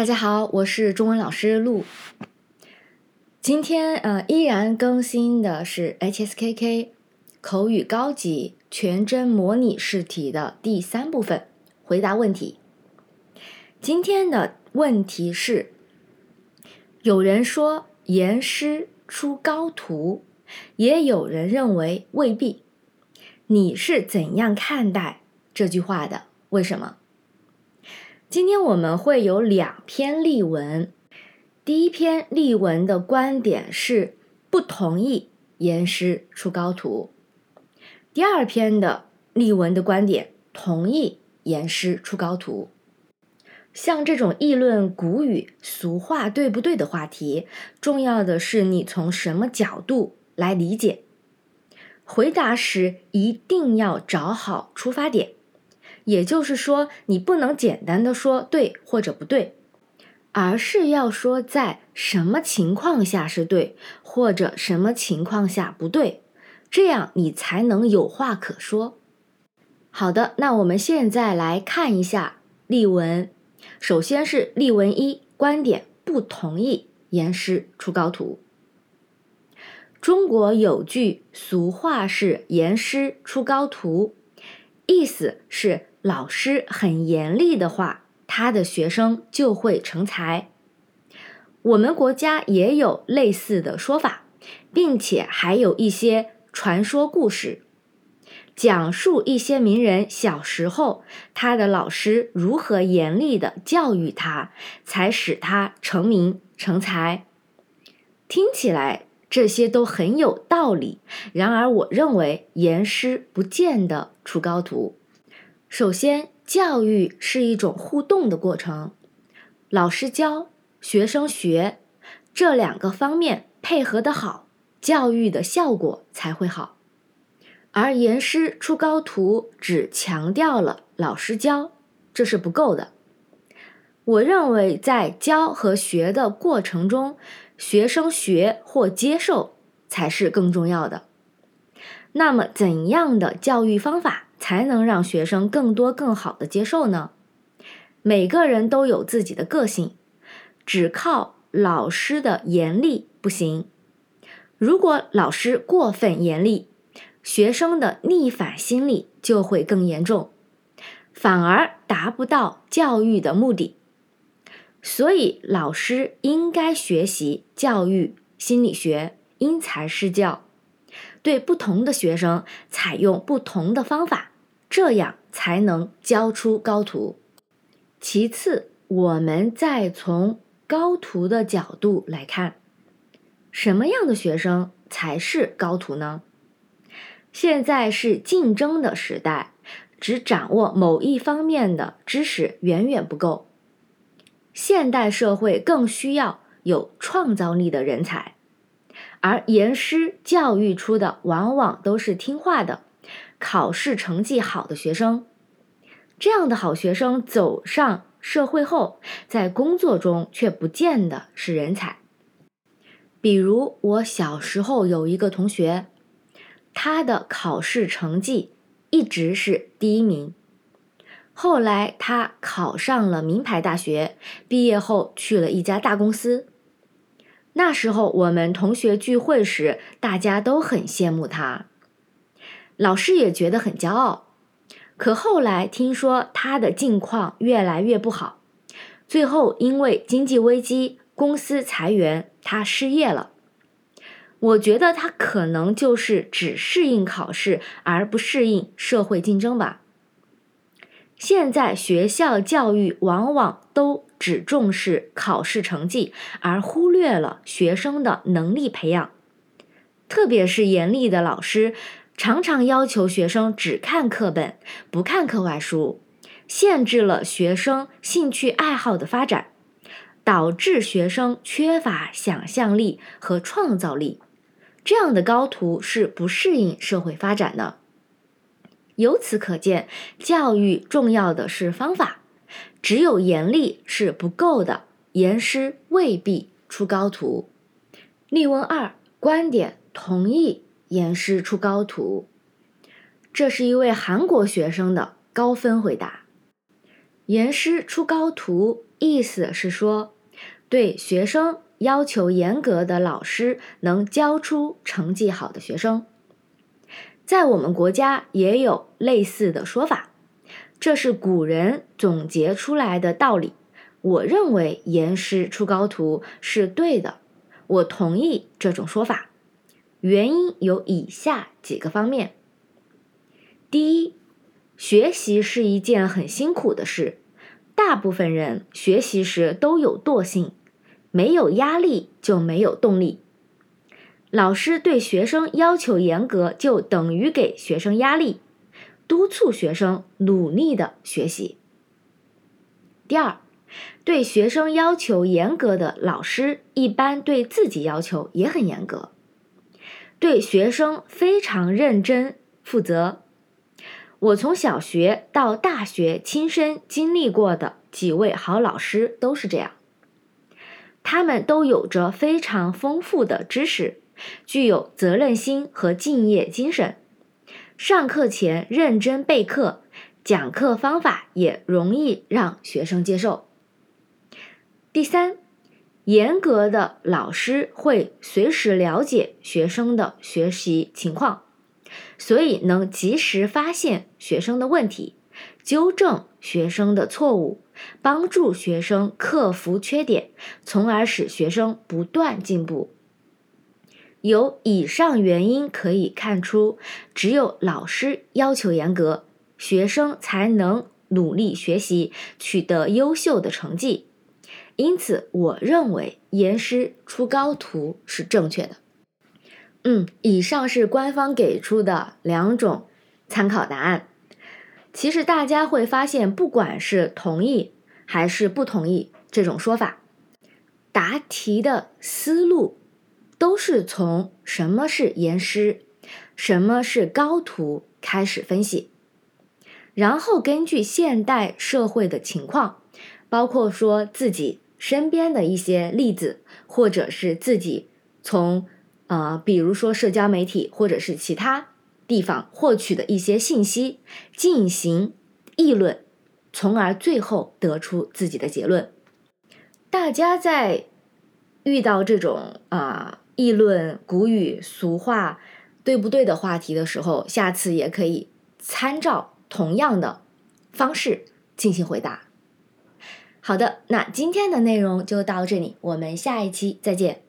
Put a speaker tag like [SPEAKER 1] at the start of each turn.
[SPEAKER 1] 大家好，我是中文老师陆。今天呃依然更新的是 HSKK 口语高级全真模拟试题的第三部分，回答问题。今天的问题是：有人说严师出高徒，也有人认为未必。你是怎样看待这句话的？为什么？今天我们会有两篇例文。第一篇例文的观点是不同意严师出高徒，第二篇的例文的观点同意严师出高徒。像这种议论古语俗话对不对的话题，重要的是你从什么角度来理解。回答时一定要找好出发点。也就是说，你不能简单的说对或者不对，而是要说在什么情况下是对，或者什么情况下不对，这样你才能有话可说。好的，那我们现在来看一下例文。首先是例文一，观点不同意严师出高徒。中国有句俗话是“严师出高徒”，意思是。老师很严厉的话，他的学生就会成才。我们国家也有类似的说法，并且还有一些传说故事，讲述一些名人小时候他的老师如何严厉的教育他，才使他成名成才。听起来这些都很有道理，然而我认为严师不见得出高徒。首先，教育是一种互动的过程，老师教，学生学，这两个方面配合的好，教育的效果才会好。而严师出高徒只强调了老师教，这是不够的。我认为在教和学的过程中，学生学或接受才是更重要的。那么，怎样的教育方法？才能让学生更多、更好的接受呢？每个人都有自己的个性，只靠老师的严厉不行。如果老师过分严厉，学生的逆反心理就会更严重，反而达不到教育的目的。所以，老师应该学习教育心理学，因材施教，对不同的学生采用不同的方法。这样才能教出高徒。其次，我们再从高徒的角度来看，什么样的学生才是高徒呢？现在是竞争的时代，只掌握某一方面的知识远远不够。现代社会更需要有创造力的人才，而严师教育出的往往都是听话的。考试成绩好的学生，这样的好学生走上社会后，在工作中却不见得是人才。比如我小时候有一个同学，他的考试成绩一直是第一名，后来他考上了名牌大学，毕业后去了一家大公司。那时候我们同学聚会时，大家都很羡慕他。老师也觉得很骄傲，可后来听说他的境况越来越不好，最后因为经济危机，公司裁员，他失业了。我觉得他可能就是只适应考试而不适应社会竞争吧。现在学校教育往往都只重视考试成绩，而忽略了学生的能力培养，特别是严厉的老师。常常要求学生只看课本，不看课外书，限制了学生兴趣爱好的发展，导致学生缺乏想象力和创造力。这样的高徒是不适应社会发展的。由此可见，教育重要的是方法，只有严厉是不够的，严师未必出高徒。例文二，观点同意。严师出高徒，这是一位韩国学生的高分回答。严师出高徒意思是说，对学生要求严格的老师能教出成绩好的学生。在我们国家也有类似的说法，这是古人总结出来的道理。我认为严师出高徒是对的，我同意这种说法。原因有以下几个方面：第一，学习是一件很辛苦的事，大部分人学习时都有惰性，没有压力就没有动力。老师对学生要求严格，就等于给学生压力，督促学生努力的学习。第二，对学生要求严格的老师，一般对自己要求也很严格，对学生非常认真负责。我从小学到大学亲身经历过的几位好老师都是这样，他们都有着非常丰富的知识。具有责任心和敬业精神，上课前认真备课，讲课方法也容易让学生接受。第三，严格的老师会随时了解学生的学习情况，所以能及时发现学生的问题，纠正学生的错误，帮助学生克服缺点，从而使学生不断进步。由以上原因可以看出，只有老师要求严格，学生才能努力学习，取得优秀的成绩。因此，我认为严师出高徒是正确的。嗯，以上是官方给出的两种参考答案。其实大家会发现，不管是同意还是不同意这种说法，答题的思路。都是从什么是严师，什么是高徒开始分析，然后根据现代社会的情况，包括说自己身边的一些例子，或者是自己从呃，比如说社交媒体或者是其他地方获取的一些信息进行议论，从而最后得出自己的结论。大家在遇到这种啊。议论古语俗话对不对的话题的时候，下次也可以参照同样的方式进行回答。好的，那今天的内容就到这里，我们下一期再见。